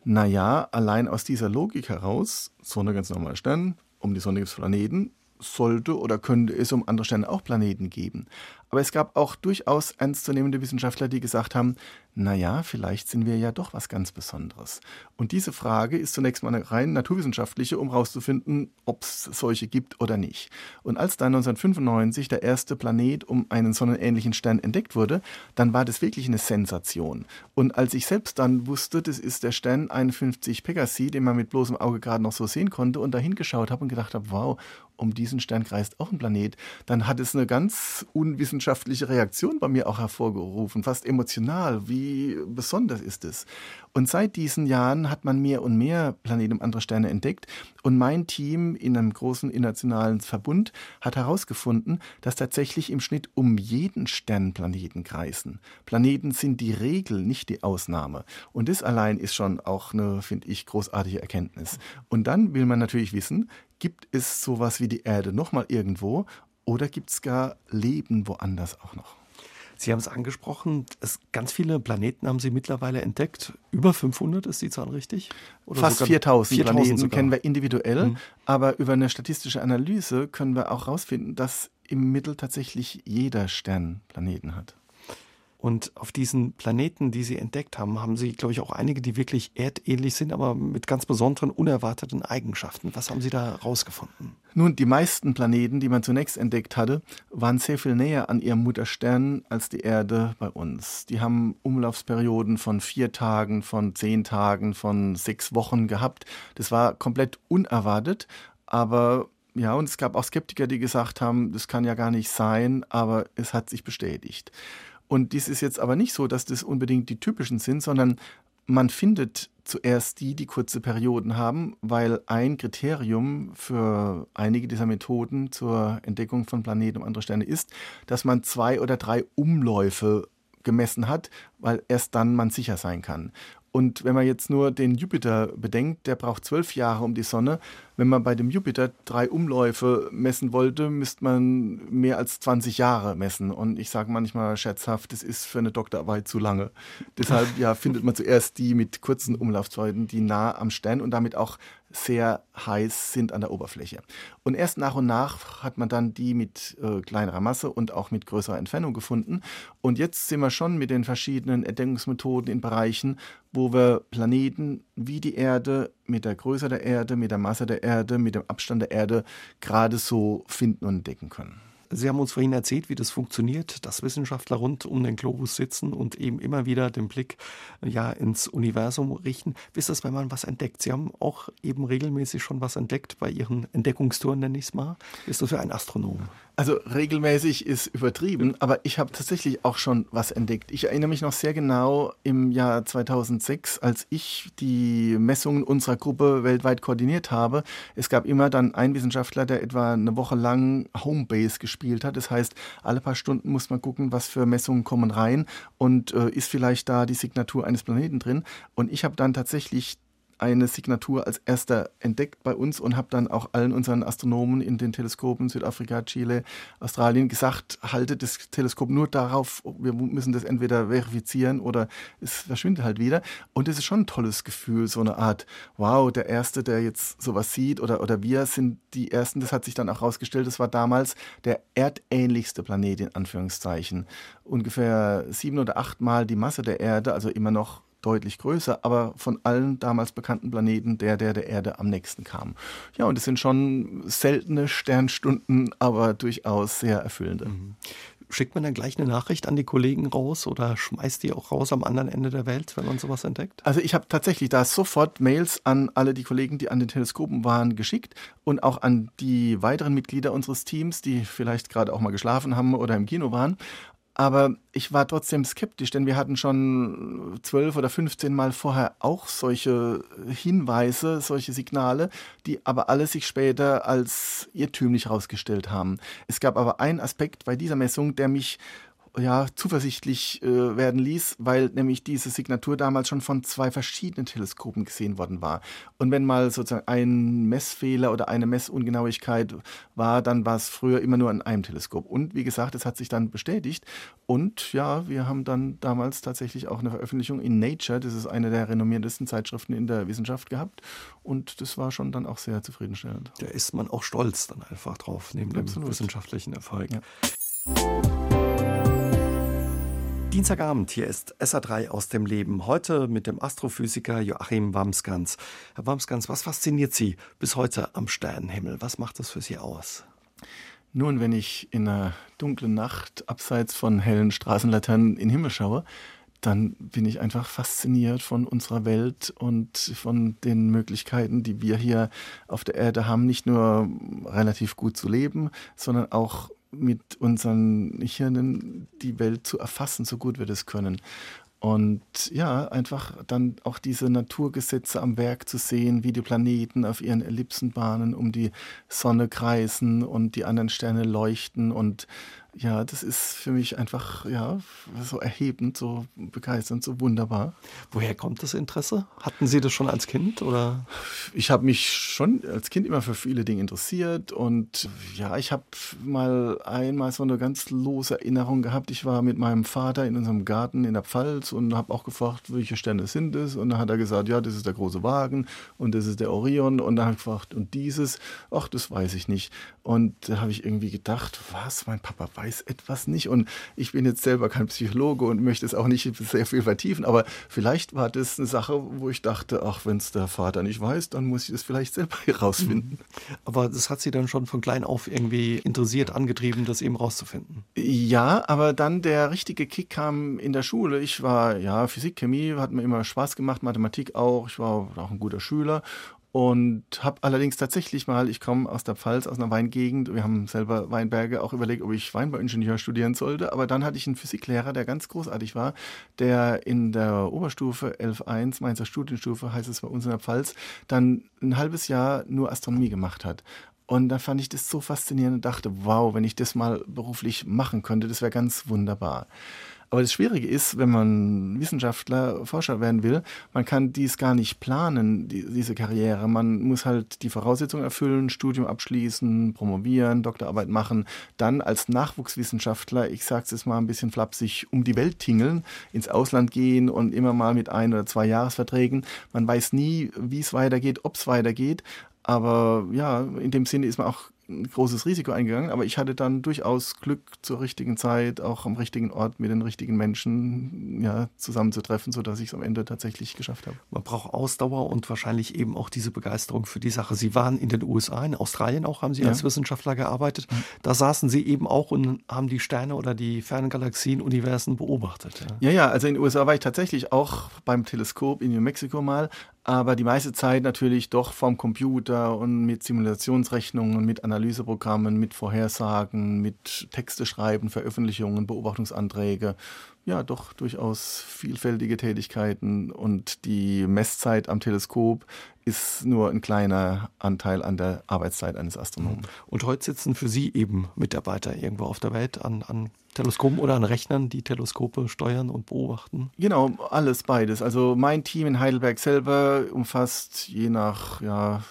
S3: naja, allein aus dieser Logik heraus, Sonne ganz normaler Stern, um die Sonne gibt es Planeten, sollte oder könnte es um andere Sterne auch Planeten geben. Aber es gab auch durchaus ernstzunehmende Wissenschaftler, die gesagt haben, naja, vielleicht sind wir ja doch was ganz Besonderes. Und diese Frage ist zunächst mal eine rein naturwissenschaftliche, um herauszufinden, ob es solche gibt oder nicht. Und als dann 1995 der erste Planet um einen sonnenähnlichen Stern entdeckt wurde, dann war das wirklich eine Sensation. Und als ich selbst dann wusste, das ist der Stern 51 Pegasi, den man mit bloßem Auge gerade noch so sehen konnte, und da hingeschaut habe und gedacht habe, wow, um diesen Stern kreist auch ein Planet, dann hat es eine ganz unwissenschaftliche Reaktion bei mir auch hervorgerufen, fast emotional. Wie besonders ist es? Und seit diesen Jahren hat man mehr und mehr Planeten und andere Sterne entdeckt. Und mein Team in einem großen internationalen Verbund hat herausgefunden, dass tatsächlich im Schnitt um jeden Stern Planeten kreisen. Planeten sind die Regel, nicht die Ausnahme. Und das allein ist schon auch eine, finde ich, großartige Erkenntnis. Und dann will man natürlich wissen, gibt es sowas wie die Erde nochmal irgendwo oder gibt es gar Leben woanders auch noch?
S2: Sie haben es angesprochen, es, ganz viele Planeten haben Sie mittlerweile entdeckt. Über 500 ist die Zahl richtig?
S3: Oder Fast 4000 Planeten sogar. kennen wir individuell, mhm. aber über eine statistische Analyse können wir auch herausfinden, dass im Mittel tatsächlich jeder Stern Planeten hat.
S2: Und auf diesen Planeten, die Sie entdeckt haben, haben Sie, glaube ich, auch einige, die wirklich erdähnlich sind, aber mit ganz besonderen, unerwarteten Eigenschaften. Was haben Sie da rausgefunden?
S3: Nun, die meisten Planeten, die man zunächst entdeckt hatte, waren sehr viel näher an ihrem Mutterstern als die Erde bei uns. Die haben Umlaufsperioden von vier Tagen, von zehn Tagen, von sechs Wochen gehabt. Das war komplett unerwartet, aber ja, und es gab auch Skeptiker, die gesagt haben, das kann ja gar nicht sein, aber es hat sich bestätigt. Und dies ist jetzt aber nicht so, dass das unbedingt die typischen sind, sondern man findet zuerst die, die kurze Perioden haben, weil ein Kriterium für einige dieser Methoden zur Entdeckung von Planeten und anderen Sterne ist, dass man zwei oder drei Umläufe gemessen hat, weil erst dann man sicher sein kann. Und wenn man jetzt nur den Jupiter bedenkt, der braucht zwölf Jahre um die Sonne. Wenn man bei dem Jupiter drei Umläufe messen wollte, müsste man mehr als 20 Jahre messen. Und ich sage manchmal scherzhaft, das ist für eine Doktorarbeit zu lange. Deshalb ja, findet man zuerst die mit kurzen Umlaufzeiten, die nah am Stern und damit auch sehr heiß sind an der Oberfläche. Und erst nach und nach hat man dann die mit äh, kleinerer Masse und auch mit größerer Entfernung gefunden. Und jetzt sind wir schon mit den verschiedenen Entdeckungsmethoden in Bereichen, wo wir Planeten wie die Erde mit der Größe der Erde, mit der Masse der Erde, mit dem Abstand der Erde gerade so finden und entdecken können.
S2: Sie haben uns vorhin erzählt, wie das funktioniert, dass Wissenschaftler rund um den Globus sitzen und eben immer wieder den Blick ja, ins Universum richten. Wie ist das, wenn man was entdeckt? Sie haben auch eben regelmäßig schon was entdeckt bei Ihren Entdeckungstouren, nenne ich es mal. Ist das für ein Astronom?
S3: Also regelmäßig ist übertrieben, aber ich habe tatsächlich auch schon was entdeckt. Ich erinnere mich noch sehr genau im Jahr 2006, als ich die Messungen unserer Gruppe weltweit koordiniert habe. Es gab immer dann einen Wissenschaftler, der etwa eine Woche lang Homebase gespielt hat. Das heißt, alle paar Stunden muss man gucken, was für Messungen kommen rein und äh, ist vielleicht da die Signatur eines Planeten drin. Und ich habe dann tatsächlich eine Signatur als erster entdeckt bei uns und habe dann auch allen unseren Astronomen in den Teleskopen Südafrika, Chile, Australien gesagt, haltet das Teleskop nur darauf, wir müssen das entweder verifizieren oder es verschwindet halt wieder. Und es ist schon ein tolles Gefühl, so eine Art, wow, der Erste, der jetzt sowas sieht oder, oder wir sind die Ersten, das hat sich dann auch herausgestellt, das war damals der erdähnlichste Planet in Anführungszeichen. Ungefähr sieben oder achtmal die Masse der Erde, also immer noch deutlich größer, aber von allen damals bekannten Planeten der, der der Erde am nächsten kam. Ja, und es sind schon seltene Sternstunden, aber durchaus sehr erfüllende. Mhm.
S2: Schickt man dann gleich eine Nachricht an die Kollegen raus oder schmeißt die auch raus am anderen Ende der Welt, wenn man sowas entdeckt?
S3: Also ich habe tatsächlich da sofort Mails an alle die Kollegen, die an den Teleskopen waren, geschickt und auch an die weiteren Mitglieder unseres Teams, die vielleicht gerade auch mal geschlafen haben oder im Kino waren. Aber ich war trotzdem skeptisch, denn wir hatten schon zwölf oder 15 Mal vorher auch solche Hinweise, solche Signale, die aber alle sich später als irrtümlich herausgestellt haben. Es gab aber einen Aspekt bei dieser Messung, der mich ja, zuversichtlich äh, werden ließ, weil nämlich diese Signatur damals schon von zwei verschiedenen Teleskopen gesehen worden war. Und wenn mal sozusagen ein Messfehler oder eine Messungenauigkeit war, dann war es früher immer nur an einem Teleskop. Und wie gesagt, es hat sich dann bestätigt. Und ja, wir haben dann damals tatsächlich auch eine Veröffentlichung in Nature, das ist eine der renommiertesten Zeitschriften in der Wissenschaft gehabt. Und das war schon dann auch sehr zufriedenstellend.
S2: Da ist man auch stolz dann einfach drauf, neben Absolut. dem wissenschaftlichen Erfolg. Ja. Dienstagabend, hier ist SA3 aus dem Leben. Heute mit dem Astrophysiker Joachim Wamsgans. Herr Wamsgans, was fasziniert Sie bis heute am Sternenhimmel? Was macht das für Sie aus?
S3: Nun, wenn ich in einer dunklen Nacht abseits von hellen Straßenlaternen in den Himmel schaue, dann bin ich einfach fasziniert von unserer Welt und von den Möglichkeiten, die wir hier auf der Erde haben, nicht nur relativ gut zu leben, sondern auch mit unseren Hirnen die Welt zu erfassen, so gut wir das können. Und ja, einfach dann auch diese Naturgesetze am Werk zu sehen, wie die Planeten auf ihren Ellipsenbahnen um die Sonne kreisen und die anderen Sterne leuchten und ja, das ist für mich einfach ja so erhebend, so begeisternd, so wunderbar.
S2: Woher kommt das Interesse? Hatten Sie das schon als Kind oder?
S3: Ich habe mich schon als Kind immer für viele Dinge interessiert und ja, ich habe mal einmal so eine ganz lose Erinnerung gehabt. Ich war mit meinem Vater in unserem Garten in der Pfalz und habe auch gefragt, welche Sterne sind es? Und dann hat er gesagt, ja, das ist der große Wagen und das ist der Orion. Und dann habe ich gefragt, und dieses? Ach, das weiß ich nicht. Und da habe ich irgendwie gedacht, was, mein Papa weiß weiß etwas nicht und ich bin jetzt selber kein Psychologe und möchte es auch nicht sehr viel vertiefen, aber vielleicht war das eine Sache, wo ich dachte, ach, wenn es der Vater nicht weiß, dann muss ich es vielleicht selber herausfinden.
S2: Mhm. Aber das hat Sie dann schon von klein auf irgendwie interessiert, angetrieben, das eben rauszufinden?
S3: Ja, aber dann der richtige Kick kam in der Schule. Ich war, ja, Physik, Chemie hat mir immer Spaß gemacht, Mathematik auch. Ich war auch ein guter Schüler und habe allerdings tatsächlich mal, ich komme aus der Pfalz, aus einer Weingegend, wir haben selber Weinberge, auch überlegt, ob ich Weinbauingenieur studieren sollte, aber dann hatte ich einen Physiklehrer, der ganz großartig war, der in der Oberstufe 11.1, Mainzer Studienstufe heißt es bei uns in der Pfalz, dann ein halbes Jahr nur Astronomie gemacht hat. Und da fand ich das so faszinierend und dachte, wow, wenn ich das mal beruflich machen könnte, das wäre ganz wunderbar. Aber das Schwierige ist, wenn man Wissenschaftler, Forscher werden will, man kann dies gar nicht planen, die, diese Karriere. Man muss halt die Voraussetzungen erfüllen, Studium abschließen, promovieren, Doktorarbeit machen, dann als Nachwuchswissenschaftler, ich sage es jetzt mal ein bisschen flapsig, um die Welt tingeln, ins Ausland gehen und immer mal mit ein oder zwei Jahresverträgen. Man weiß nie, wie es weitergeht, ob es weitergeht. Aber ja, in dem Sinne ist man auch ein großes Risiko eingegangen, aber ich hatte dann durchaus Glück zur richtigen Zeit, auch am richtigen Ort mit den richtigen Menschen ja, zusammenzutreffen, sodass ich es am Ende tatsächlich geschafft habe.
S2: Man braucht Ausdauer und wahrscheinlich eben auch diese Begeisterung für die Sache. Sie waren in den USA, in Australien auch, haben Sie ja. als Wissenschaftler gearbeitet. Da saßen Sie eben auch und haben die Sterne oder die fernen Galaxien, Universen beobachtet.
S3: Ja, ja, ja also in den USA war ich tatsächlich auch beim Teleskop in New Mexico mal, aber die meiste Zeit natürlich doch vom Computer und mit Simulationsrechnungen, mit Analyseprogrammen, mit Vorhersagen, mit Texte schreiben, Veröffentlichungen, Beobachtungsanträge. Ja, doch durchaus vielfältige Tätigkeiten und die Messzeit am Teleskop ist nur ein kleiner Anteil an der Arbeitszeit eines Astronomen.
S2: Und heute sitzen für Sie eben Mitarbeiter irgendwo auf der Welt an, an Teleskopen oder an Rechnern, die Teleskope steuern und beobachten?
S3: Genau, alles beides. Also mein Team in Heidelberg selber umfasst je nach ja,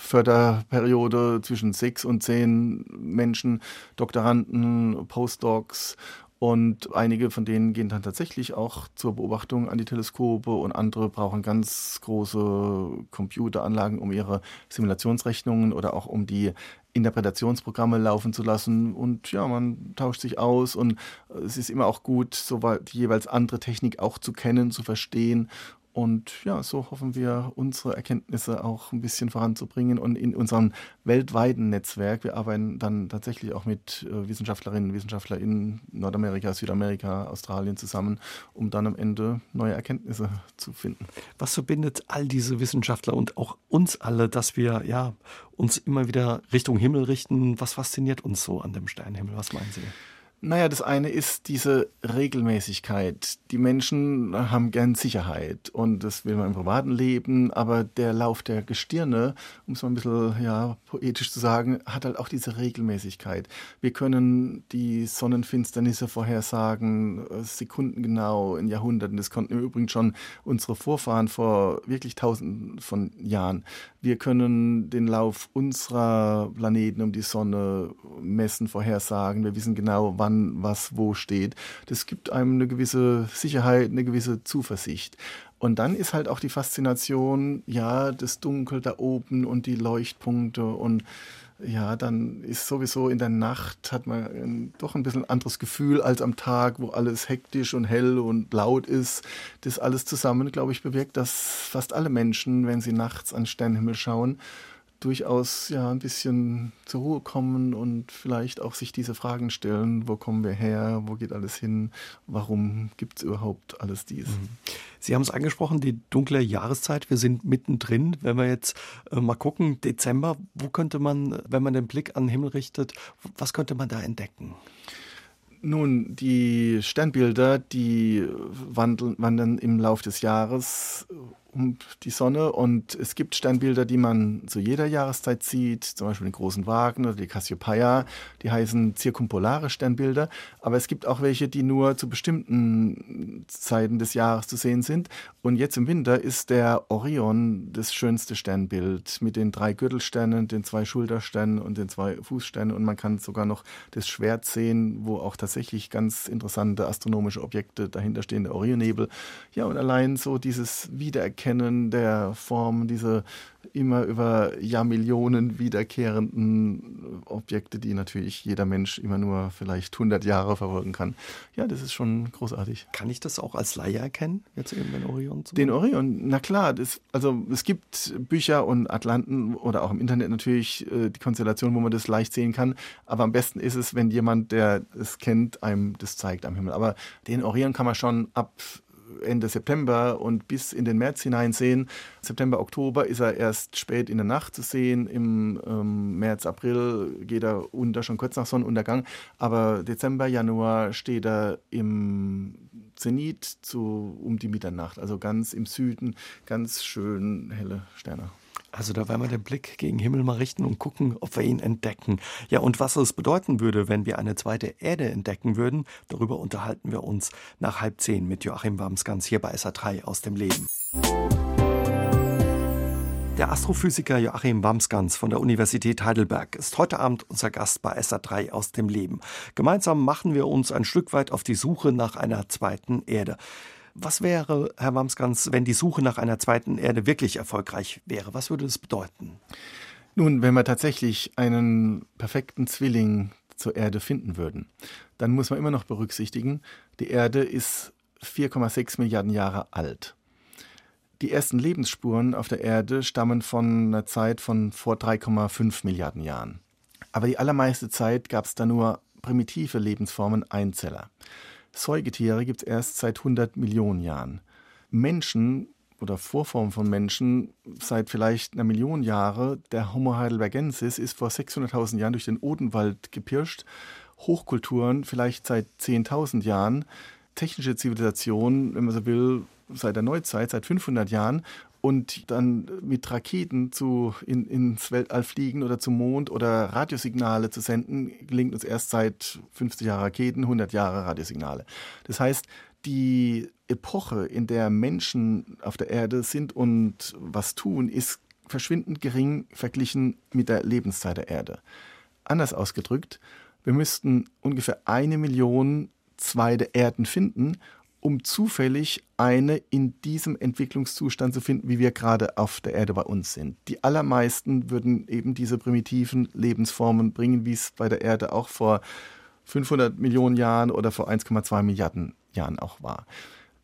S3: Förderperiode zwischen sechs und zehn Menschen, Doktoranden, Postdocs und einige von denen gehen dann tatsächlich auch zur Beobachtung an die Teleskope und andere brauchen ganz große Computeranlagen, um ihre Simulationsrechnungen oder auch um die Interpretationsprogramme laufen zu lassen. Und ja, man tauscht sich aus und es ist immer auch gut, so die jeweils andere Technik auch zu kennen, zu verstehen und ja, so hoffen wir, unsere Erkenntnisse auch ein bisschen voranzubringen und in unserem weltweiten Netzwerk. Wir arbeiten dann tatsächlich auch mit äh, Wissenschaftlerinnen und Wissenschaftlern in Nordamerika, Südamerika, Australien zusammen, um dann am Ende neue Erkenntnisse zu finden.
S2: Was verbindet all diese Wissenschaftler und auch uns alle, dass wir ja uns immer wieder Richtung Himmel richten? Was fasziniert uns so an dem Sternenhimmel? Was meinen Sie?
S3: Naja, das eine ist diese Regelmäßigkeit. Die Menschen haben gern Sicherheit und das will man im privaten Leben, aber der Lauf der Gestirne, um es mal ein bisschen ja, poetisch zu sagen, hat halt auch diese Regelmäßigkeit. Wir können die Sonnenfinsternisse vorhersagen, äh, sekundengenau in Jahrhunderten. Das konnten im Übrigen schon unsere Vorfahren vor wirklich tausenden von Jahren. Wir können den Lauf unserer Planeten um die Sonne messen, vorhersagen. Wir wissen genau, wann wann was wo steht. Das gibt einem eine gewisse Sicherheit, eine gewisse Zuversicht. Und dann ist halt auch die Faszination, ja, das Dunkel da oben und die Leuchtpunkte und ja, dann ist sowieso in der Nacht hat man doch ein bisschen anderes Gefühl als am Tag, wo alles hektisch und hell und laut ist. Das alles zusammen, glaube ich, bewirkt, dass fast alle Menschen, wenn sie nachts an Sternenhimmel schauen, durchaus ja ein bisschen zur Ruhe kommen und vielleicht auch sich diese Fragen stellen, wo kommen wir her, wo geht alles hin, warum gibt es überhaupt alles dies. Mhm.
S2: Sie haben es angesprochen, die dunkle Jahreszeit, wir sind mittendrin. Wenn wir jetzt äh, mal gucken, Dezember, wo könnte man, wenn man den Blick an den Himmel richtet, was könnte man da entdecken?
S3: Nun, die Sternbilder, die wandeln, wandern im Laufe des Jahres um die Sonne. Und es gibt Sternbilder, die man zu jeder Jahreszeit sieht, zum Beispiel den großen Wagen oder die Cassiopeia, die heißen zirkumpolare Sternbilder, aber es gibt auch welche, die nur zu bestimmten Zeiten des Jahres zu sehen sind. Und jetzt im Winter ist der Orion das schönste Sternbild mit den drei Gürtelsternen, den zwei Schultersternen und den zwei Fußsternen. Und man kann sogar noch das Schwert sehen, wo auch tatsächlich ganz interessante astronomische Objekte dahinter stehen, der Orionnebel. Ja, und allein so dieses Wiedererkennen Erkennen der Form, diese immer über Jahrmillionen wiederkehrenden Objekte, die natürlich jeder Mensch immer nur vielleicht 100 Jahre verfolgen kann. Ja, das ist schon großartig.
S2: Kann ich das auch als Laie erkennen, jetzt eben den Orion?
S3: Den Orion, na klar. Das, also es gibt Bücher und Atlanten oder auch im Internet natürlich äh, die Konstellation, wo man das leicht sehen kann. Aber am besten ist es, wenn jemand, der es kennt, einem das zeigt am Himmel. Aber den Orion kann man schon ab Ende September und bis in den März hinein sehen. September, Oktober ist er erst spät in der Nacht zu sehen. Im ähm, März, April geht er unter, schon kurz nach Sonnenuntergang. Aber Dezember, Januar steht er im Zenit zu, um die Mitternacht, also ganz im Süden, ganz schön helle Sterne.
S2: Also da werden wir den Blick gegen Himmel mal richten und gucken, ob wir ihn entdecken. Ja, und was es bedeuten würde, wenn wir eine zweite Erde entdecken würden, darüber unterhalten wir uns nach halb zehn mit Joachim Wamsgans hier bei SA3 aus dem Leben. Der Astrophysiker Joachim Wamsgans von der Universität Heidelberg ist heute Abend unser Gast bei SA3 aus dem Leben. Gemeinsam machen wir uns ein Stück weit auf die Suche nach einer zweiten Erde. Was wäre, Herr Wamsgans, wenn die Suche nach einer zweiten Erde wirklich erfolgreich wäre? Was würde das bedeuten?
S3: Nun, wenn wir tatsächlich einen perfekten Zwilling zur Erde finden würden, dann muss man immer noch berücksichtigen, die Erde ist 4,6 Milliarden Jahre alt. Die ersten Lebensspuren auf der Erde stammen von einer Zeit von vor 3,5 Milliarden Jahren. Aber die allermeiste Zeit gab es da nur primitive Lebensformen Einzeller. Säugetiere gibt es erst seit 100 Millionen Jahren. Menschen oder Vorformen von Menschen seit vielleicht einer Million Jahre. Der Homo heidelbergensis ist vor 600.000 Jahren durch den Odenwald gepirscht. Hochkulturen vielleicht seit 10.000 Jahren. Technische Zivilisation, wenn man so will, seit der Neuzeit, seit 500 Jahren und dann mit Raketen zu, in, ins Weltall fliegen oder zum Mond oder Radiosignale zu senden, gelingt uns erst seit 50 Jahren Raketen, 100 Jahre Radiosignale. Das heißt, die Epoche, in der Menschen auf der Erde sind und was tun, ist verschwindend gering verglichen mit der Lebenszeit der Erde. Anders ausgedrückt, wir müssten ungefähr eine Million zweite Erden finden, um zufällig eine in diesem Entwicklungszustand zu finden, wie wir gerade auf der Erde bei uns sind. Die allermeisten würden eben diese primitiven Lebensformen bringen, wie es bei der Erde auch vor 500 Millionen Jahren oder vor 1,2 Milliarden Jahren auch war.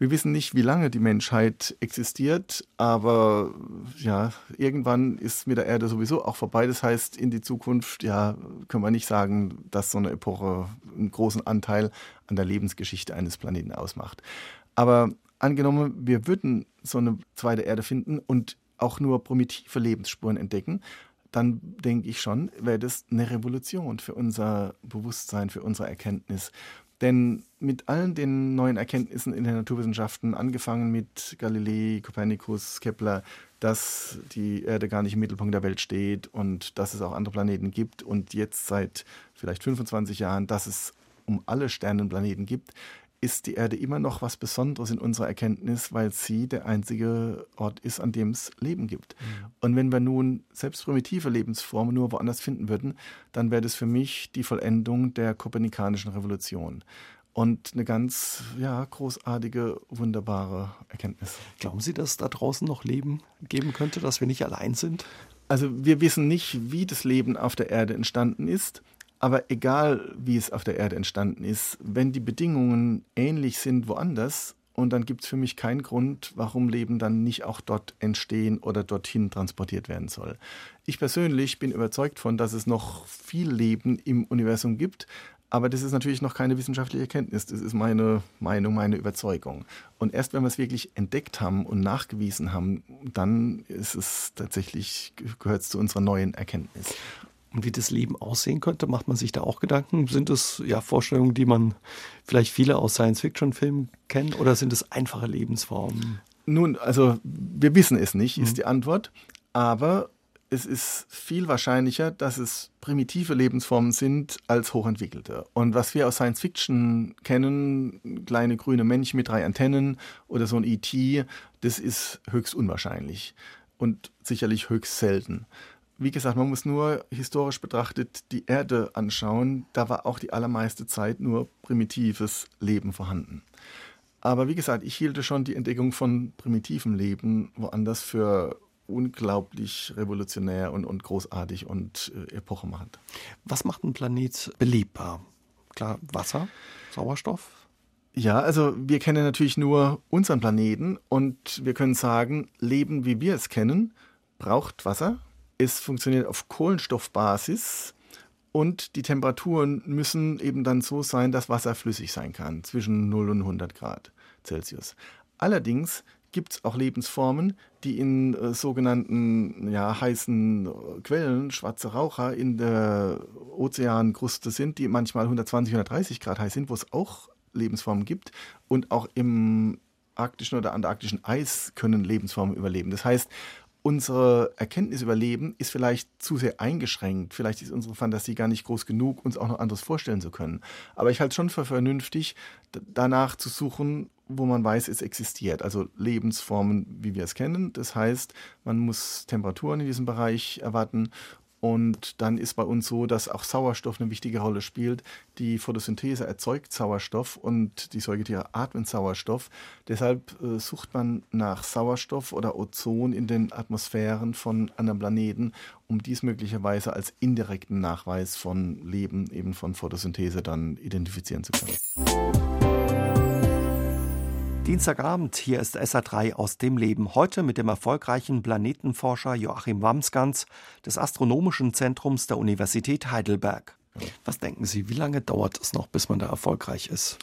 S3: Wir wissen nicht, wie lange die Menschheit existiert, aber ja, irgendwann ist mit der Erde sowieso auch vorbei. Das heißt, in die Zukunft, ja, können wir nicht sagen, dass so eine Epoche einen großen Anteil an der Lebensgeschichte eines Planeten ausmacht. Aber angenommen, wir würden so eine zweite Erde finden und auch nur primitive Lebensspuren entdecken, dann denke ich schon, wäre das eine Revolution für unser Bewusstsein, für unsere Erkenntnis. Denn mit allen den neuen Erkenntnissen in den Naturwissenschaften, angefangen mit Galilei, Kopernikus, Kepler, dass die Erde gar nicht im Mittelpunkt der Welt steht und dass es auch andere Planeten gibt und jetzt seit vielleicht 25 Jahren, dass es um alle Sternenplaneten gibt, ist die Erde immer noch was Besonderes in unserer Erkenntnis, weil sie der einzige Ort ist, an dem es Leben gibt. Mhm. Und wenn wir nun selbst primitive Lebensformen nur woanders finden würden, dann wäre das für mich die Vollendung der kopernikanischen Revolution. Und eine ganz ja, großartige, wunderbare Erkenntnis.
S2: Glauben Sie, dass es da draußen noch Leben geben könnte, dass wir nicht allein sind?
S3: Also wir wissen nicht, wie das Leben auf der Erde entstanden ist, aber egal wie es auf der Erde entstanden ist, wenn die Bedingungen ähnlich sind woanders, und dann gibt es für mich keinen Grund, warum Leben dann nicht auch dort entstehen oder dorthin transportiert werden soll. Ich persönlich bin überzeugt von, dass es noch viel Leben im Universum gibt, aber das ist natürlich noch keine wissenschaftliche Erkenntnis. Das ist meine Meinung, meine Überzeugung. Und erst wenn wir es wirklich entdeckt haben und nachgewiesen haben, dann ist es tatsächlich, gehört es zu unserer neuen Erkenntnis.
S2: Und wie das Leben aussehen könnte, macht man sich da auch Gedanken? Sind es ja Vorstellungen, die man vielleicht viele aus Science-Fiction-Filmen kennen oder sind es einfache Lebensformen?
S3: Nun, also wir wissen es nicht, ist mhm. die Antwort. Aber es ist viel wahrscheinlicher, dass es primitive Lebensformen sind als hochentwickelte. Und was wir aus Science Fiction kennen, kleine grüne Männchen mit drei Antennen oder so ein ET, das ist höchst unwahrscheinlich und sicherlich höchst selten. Wie gesagt, man muss nur historisch betrachtet die Erde anschauen. Da war auch die allermeiste Zeit nur primitives Leben vorhanden. Aber wie gesagt, ich hielte schon die Entdeckung von primitivem Leben woanders für unglaublich revolutionär und, und großartig und äh, epochemachend.
S2: Was macht ein Planet belebbar? Klar, Wasser, Sauerstoff?
S3: Ja, also wir kennen natürlich nur unseren Planeten und wir können sagen, Leben, wie wir es kennen, braucht Wasser. Es funktioniert auf Kohlenstoffbasis und die Temperaturen müssen eben dann so sein, dass Wasser flüssig sein kann, zwischen 0 und 100 Grad Celsius. Allerdings gibt es auch Lebensformen, die in äh, sogenannten ja, heißen äh, Quellen, schwarze Raucher in der Ozeankruste sind, die manchmal 120, 130 Grad heiß sind, wo es auch Lebensformen gibt. Und auch im arktischen oder antarktischen Eis können Lebensformen überleben. Das heißt, unsere Erkenntnis über Leben ist vielleicht zu sehr eingeschränkt. Vielleicht ist unsere Fantasie gar nicht groß genug, uns auch noch anderes vorstellen zu können. Aber ich halte schon für vernünftig, danach zu suchen, wo man weiß, es existiert. Also Lebensformen, wie wir es kennen. Das heißt, man muss Temperaturen in diesem Bereich erwarten und dann ist bei uns so, dass auch Sauerstoff eine wichtige Rolle spielt. Die Photosynthese erzeugt Sauerstoff und die Säugetiere atmen Sauerstoff. Deshalb äh, sucht man nach Sauerstoff oder Ozon in den Atmosphären von anderen Planeten, um dies möglicherweise als indirekten Nachweis von Leben, eben von Photosynthese dann identifizieren zu können.
S2: Dienstagabend, hier ist SA3 aus dem Leben. Heute mit dem erfolgreichen Planetenforscher Joachim Wamsgans des Astronomischen Zentrums der Universität Heidelberg. Was denken Sie, wie lange dauert es noch, bis man da erfolgreich ist?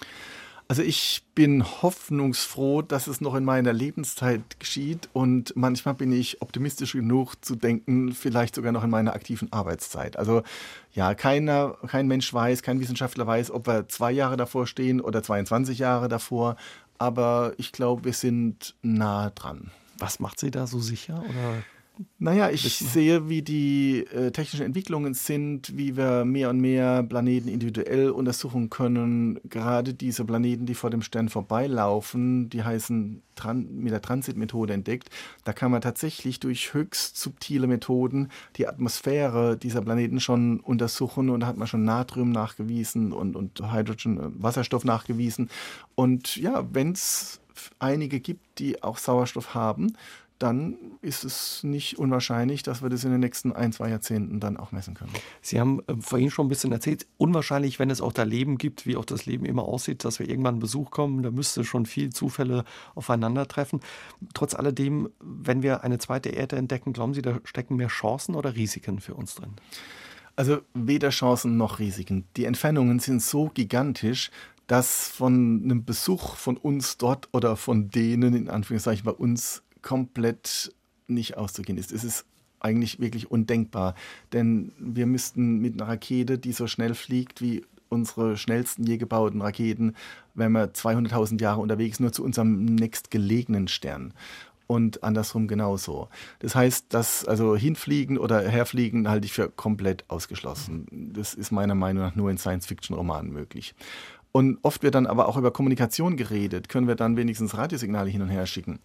S3: Also ich bin hoffnungsfroh, dass es noch in meiner Lebenszeit geschieht und manchmal bin ich optimistisch genug zu denken, vielleicht sogar noch in meiner aktiven Arbeitszeit. Also ja, keiner, kein Mensch weiß, kein Wissenschaftler weiß, ob wir zwei Jahre davor stehen oder 22 Jahre davor aber ich glaube, wir sind nah dran.
S2: Was macht Sie da so sicher? Oder
S3: naja, ich sehe, wie die äh, technischen Entwicklungen sind, wie wir mehr und mehr Planeten individuell untersuchen können. Gerade diese Planeten, die vor dem Stern vorbeilaufen, die heißen Tran mit der Transitmethode entdeckt. Da kann man tatsächlich durch höchst subtile Methoden die Atmosphäre dieser Planeten schon untersuchen und da hat man schon Natrium nachgewiesen und, und Hydrogen, äh, Wasserstoff nachgewiesen. Und ja, wenn es einige gibt, die auch Sauerstoff haben, dann ist es nicht unwahrscheinlich, dass wir das in den nächsten ein, zwei Jahrzehnten dann auch messen können.
S2: Sie haben äh, vorhin schon ein bisschen erzählt, unwahrscheinlich, wenn es auch da Leben gibt, wie auch das Leben immer aussieht, dass wir irgendwann einen Besuch kommen, da müsste schon viel Zufälle aufeinandertreffen. Trotz alledem, wenn wir eine zweite Erde entdecken, glauben Sie, da stecken mehr Chancen oder Risiken für uns drin?
S3: Also weder Chancen noch Risiken. Die Entfernungen sind so gigantisch, dass von einem Besuch von uns dort oder von denen, in Anführungszeichen bei uns, komplett nicht auszugehen ist. Es ist eigentlich wirklich undenkbar, denn wir müssten mit einer Rakete, die so schnell fliegt wie unsere schnellsten je gebauten Raketen, wären wir 200.000 Jahre unterwegs, nur zu unserem nächstgelegenen Stern. Und andersrum genauso. Das heißt, dass also hinfliegen oder herfliegen halte ich für komplett ausgeschlossen. Das ist meiner Meinung nach nur in Science-Fiction-Romanen möglich. Und oft wird dann aber auch über Kommunikation geredet. Können wir dann wenigstens Radiosignale hin und her schicken?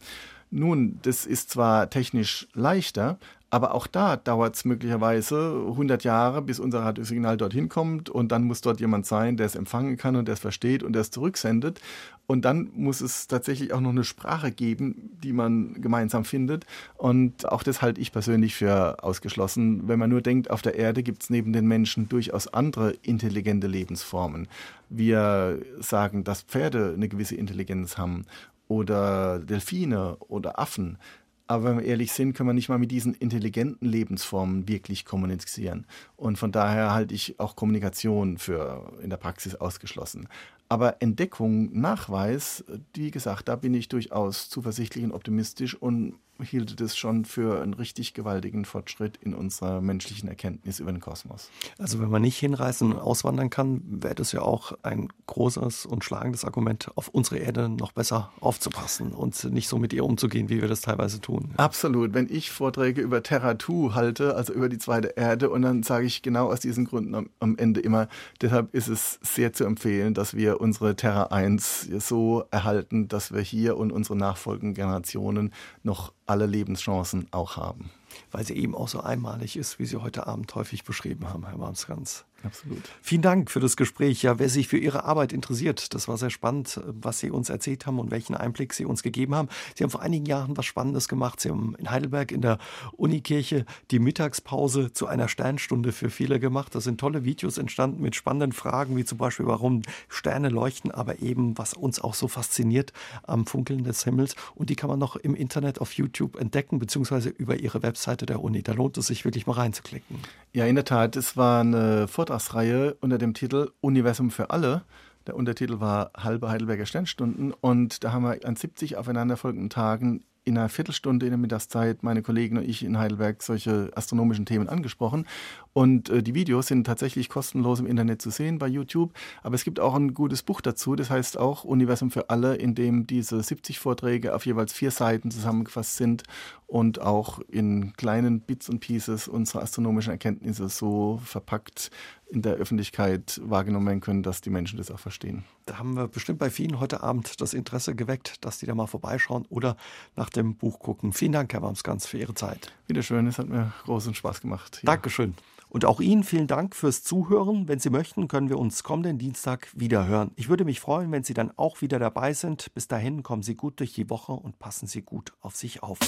S3: Nun, das ist zwar technisch leichter, aber auch da dauert es möglicherweise 100 Jahre, bis unser Radiosignal dorthin kommt und dann muss dort jemand sein, der es empfangen kann und der es versteht und der es zurücksendet. Und dann muss es tatsächlich auch noch eine Sprache geben, die man gemeinsam findet. Und auch das halte ich persönlich für ausgeschlossen. Wenn man nur denkt, auf der Erde gibt es neben den Menschen durchaus andere intelligente Lebensformen. Wir sagen, dass Pferde eine gewisse Intelligenz haben oder Delfine oder Affen. Aber wenn wir ehrlich sind, können wir nicht mal mit diesen intelligenten Lebensformen wirklich kommunizieren. Und von daher halte ich auch Kommunikation für in der Praxis ausgeschlossen. Aber Entdeckung, Nachweis, wie gesagt, da bin ich durchaus zuversichtlich und optimistisch und hielt es schon für einen richtig gewaltigen Fortschritt in unserer menschlichen Erkenntnis über den Kosmos.
S2: Also wenn man nicht hinreisen und auswandern kann, wäre das ja auch ein großes und schlagendes Argument, auf unsere Erde noch besser aufzupassen und nicht so mit ihr umzugehen, wie wir das teilweise tun.
S3: Absolut. Wenn ich Vorträge über Terra 2 halte, also über die zweite Erde, und dann sage ich genau aus diesen Gründen am, am Ende immer, deshalb ist es sehr zu empfehlen, dass wir unsere Terra 1 so erhalten, dass wir hier und unsere nachfolgenden Generationen noch alle Lebenschancen auch haben.
S2: Weil sie eben auch so einmalig ist, wie Sie heute Abend häufig beschrieben haben, Herr Marmsgans.
S3: Absolut.
S2: Vielen Dank für das Gespräch. Ja, wer sich für Ihre Arbeit interessiert, das war sehr spannend, was Sie uns erzählt haben und welchen Einblick Sie uns gegeben haben. Sie haben vor einigen Jahren was Spannendes gemacht. Sie haben in Heidelberg in der Unikirche die Mittagspause zu einer Sternstunde für viele gemacht. Da sind tolle Videos entstanden mit spannenden Fragen, wie zum Beispiel, warum Sterne leuchten, aber eben, was uns auch so fasziniert am Funkeln des Himmels. Und die kann man noch im Internet auf YouTube entdecken, beziehungsweise über Ihre Webseite der Uni. Da lohnt es sich wirklich mal reinzuklicken.
S3: Ja, in der Tat. Es war eine Vortrag Vortragsreihe unter dem Titel Universum für alle. Der Untertitel war Halbe Heidelberger Sternstunden und da haben wir an 70 aufeinanderfolgenden Tagen in einer Viertelstunde in der Mittagszeit meine Kollegen und ich in Heidelberg solche astronomischen Themen angesprochen. Und äh, die Videos sind tatsächlich kostenlos im Internet zu sehen bei YouTube. Aber es gibt auch ein gutes Buch dazu, das heißt auch Universum für alle, in dem diese 70 Vorträge auf jeweils vier Seiten zusammengefasst sind und auch in kleinen Bits und Pieces unsere astronomischen Erkenntnisse so verpackt in der Öffentlichkeit wahrgenommen werden können, dass die Menschen das auch verstehen.
S2: Da haben wir bestimmt bei vielen heute Abend das Interesse geweckt, dass die da mal vorbeischauen oder nach dem Buch gucken. Vielen Dank, Herr Wamsgans, für Ihre Zeit.
S3: Bitteschön, es hat mir großen Spaß gemacht.
S2: Hier. Dankeschön. Und auch Ihnen vielen Dank fürs Zuhören. Wenn Sie möchten, können wir uns kommenden Dienstag wieder hören. Ich würde mich freuen, wenn Sie dann auch wieder dabei sind. Bis dahin kommen Sie gut durch die Woche und passen Sie gut auf sich auf.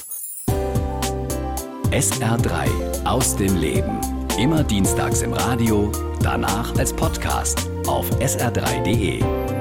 S1: SR3 aus dem Leben. Immer dienstags im Radio, danach als Podcast auf sr3.de.